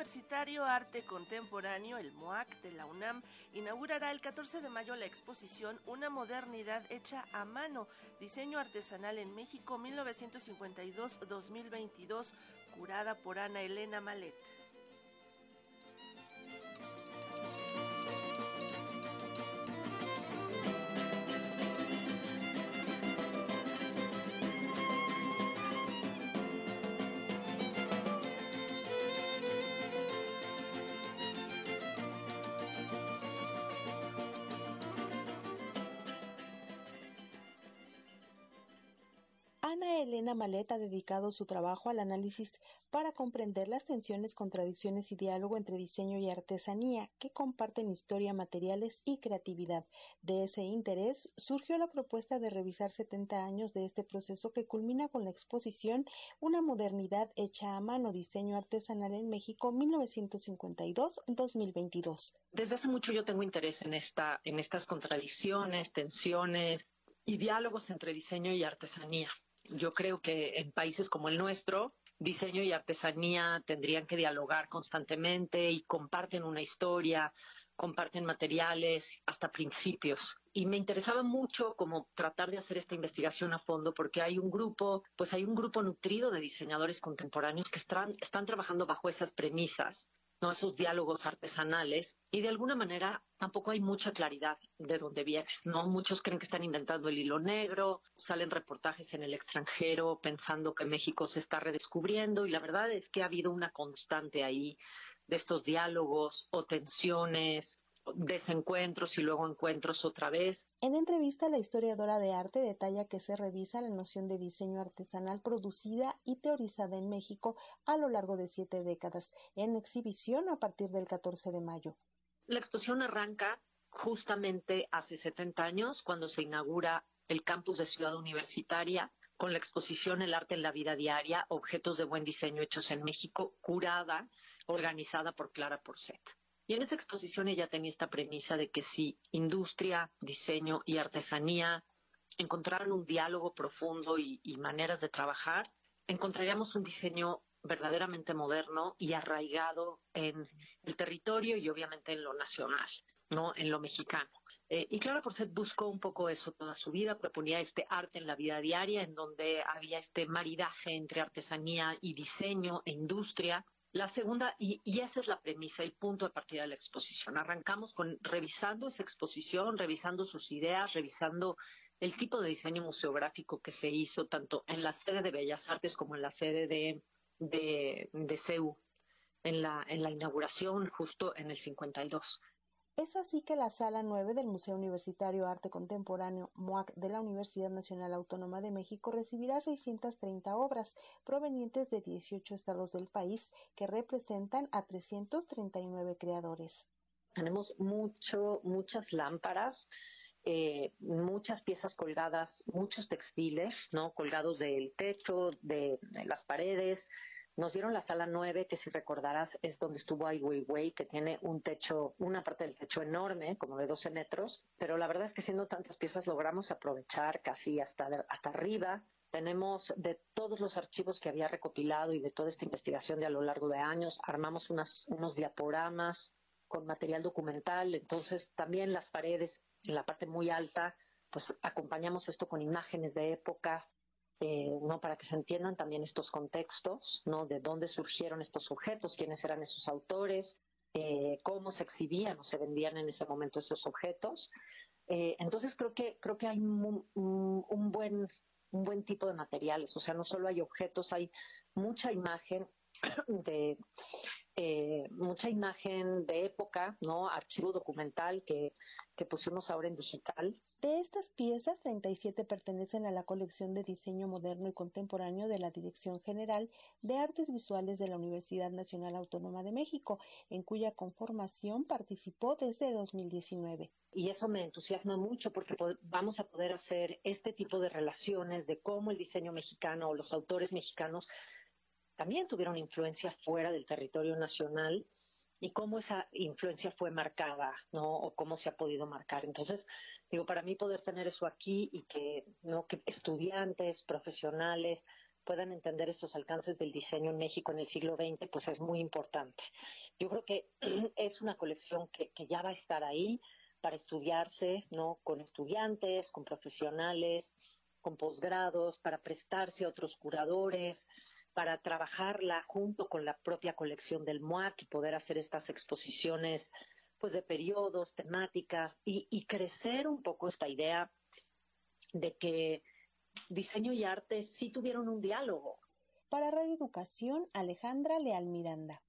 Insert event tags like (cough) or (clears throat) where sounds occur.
Universitario Arte Contemporáneo, el MOAC de la UNAM, inaugurará el 14 de mayo la exposición Una modernidad hecha a mano, diseño artesanal en México 1952-2022, curada por Ana Elena Malet. Ana Elena Malet ha dedicado su trabajo al análisis para comprender las tensiones, contradicciones y diálogo entre diseño y artesanía que comparten historia, materiales y creatividad. De ese interés surgió la propuesta de revisar 70 años de este proceso que culmina con la exposición Una modernidad hecha a mano, diseño artesanal en México 1952-2022. Desde hace mucho yo tengo interés en esta en estas contradicciones, tensiones y diálogos entre diseño y artesanía yo creo que en países como el nuestro, diseño y artesanía tendrían que dialogar constantemente y comparten una historia, comparten materiales, hasta principios. Y me interesaba mucho como tratar de hacer esta investigación a fondo porque hay un grupo, pues hay un grupo nutrido de diseñadores contemporáneos que están, están trabajando bajo esas premisas ¿no? esos diálogos artesanales y de alguna manera tampoco hay mucha claridad de dónde viene, ¿no? Muchos creen que están inventando el hilo negro, salen reportajes en el extranjero pensando que México se está redescubriendo y la verdad es que ha habido una constante ahí de estos diálogos o tensiones desencuentros y luego encuentros otra vez. En entrevista, la historiadora de arte detalla que se revisa la noción de diseño artesanal producida y teorizada en México a lo largo de siete décadas, en exhibición a partir del 14 de mayo. La exposición arranca justamente hace 70 años, cuando se inaugura el campus de Ciudad Universitaria, con la exposición El arte en la vida diaria, objetos de buen diseño hechos en México, curada, organizada por Clara Porcet. Y en esa exposición ella tenía esta premisa de que si industria, diseño y artesanía encontraran un diálogo profundo y, maneras de trabajar, encontraríamos un diseño verdaderamente moderno y arraigado en el territorio y obviamente en lo nacional, no en lo mexicano. Eh, y Clara Porcet buscó un poco eso toda su vida, proponía este arte en la vida diaria, en donde había este maridaje entre artesanía y diseño e industria, la segunda, y, esa es la premisa, el punto de partida de la exposición. Arrancamos con revisando esa exposición, revisando sus ideas, revisando el tipo de diseño museográfico que se hizo tanto en la sede de Bellas Artes como en la sede de, de, de CEU, en la, en la inauguración justo en el 52. Es así que la Sala 9 del Museo Universitario Arte Contemporáneo MUAC de la Universidad Nacional Autónoma de México recibirá 630 obras provenientes de 18 estados del país que representan a 339 creadores. Tenemos mucho, muchas lámparas, eh, muchas piezas colgadas, muchos textiles, ¿no? Colgados del techo, de las paredes, nos dieron la sala 9, que si recordarás es donde estuvo Ai Weiwei, que tiene un techo, una parte del techo enorme, como de 12 metros, pero la verdad es que siendo tantas piezas logramos aprovechar casi hasta, hasta arriba. Tenemos de todos los archivos que había recopilado y de toda esta investigación de a lo largo de años, armamos unas, unos diaporamas con material documental, entonces también las paredes en la parte muy alta, pues acompañamos esto con imágenes de época, eh, no para que se entiendan también estos contextos, no de dónde surgieron estos objetos, quiénes eran esos autores, eh, cómo se exhibían o se vendían en ese momento esos objetos. Eh, entonces creo que creo que hay un, un, buen un buen tipo de materiales, o sea, no solo hay objetos, hay mucha imagen (coughs) de eh, mucha imagen de época, ¿no? Archivo documental que, que pusimos ahora en digital. De estas piezas, 37 pertenecen a la colección de diseño moderno y contemporáneo de la Dirección General de Artes Visuales de la Universidad Nacional Autónoma de México, en cuya conformación participó desde 2019. Y eso me entusiasma mucho porque vamos a poder hacer este tipo de relaciones de cómo el diseño mexicano o los autores mexicanos también tuvieron influencia fuera del territorio nacional y cómo esa influencia fue marcada, ¿no? O cómo se ha podido marcar. Entonces, digo, para mí poder tener eso aquí y que, ¿no? Que estudiantes, profesionales, puedan entender esos alcances del diseño en México en el siglo XX, pues es muy importante. Yo creo que (clears throat) es una colección que, que ya va a estar ahí para estudiarse, ¿no? Con estudiantes, con profesionales, con posgrados, para prestarse a otros curadores, para trabajarla junto con la propia colección del MOAC y poder hacer estas exposiciones pues de periodos, temáticas y, y crecer un poco esta idea de que diseño y arte sí tuvieron un diálogo. Para Radio Educación, Alejandra Leal Miranda.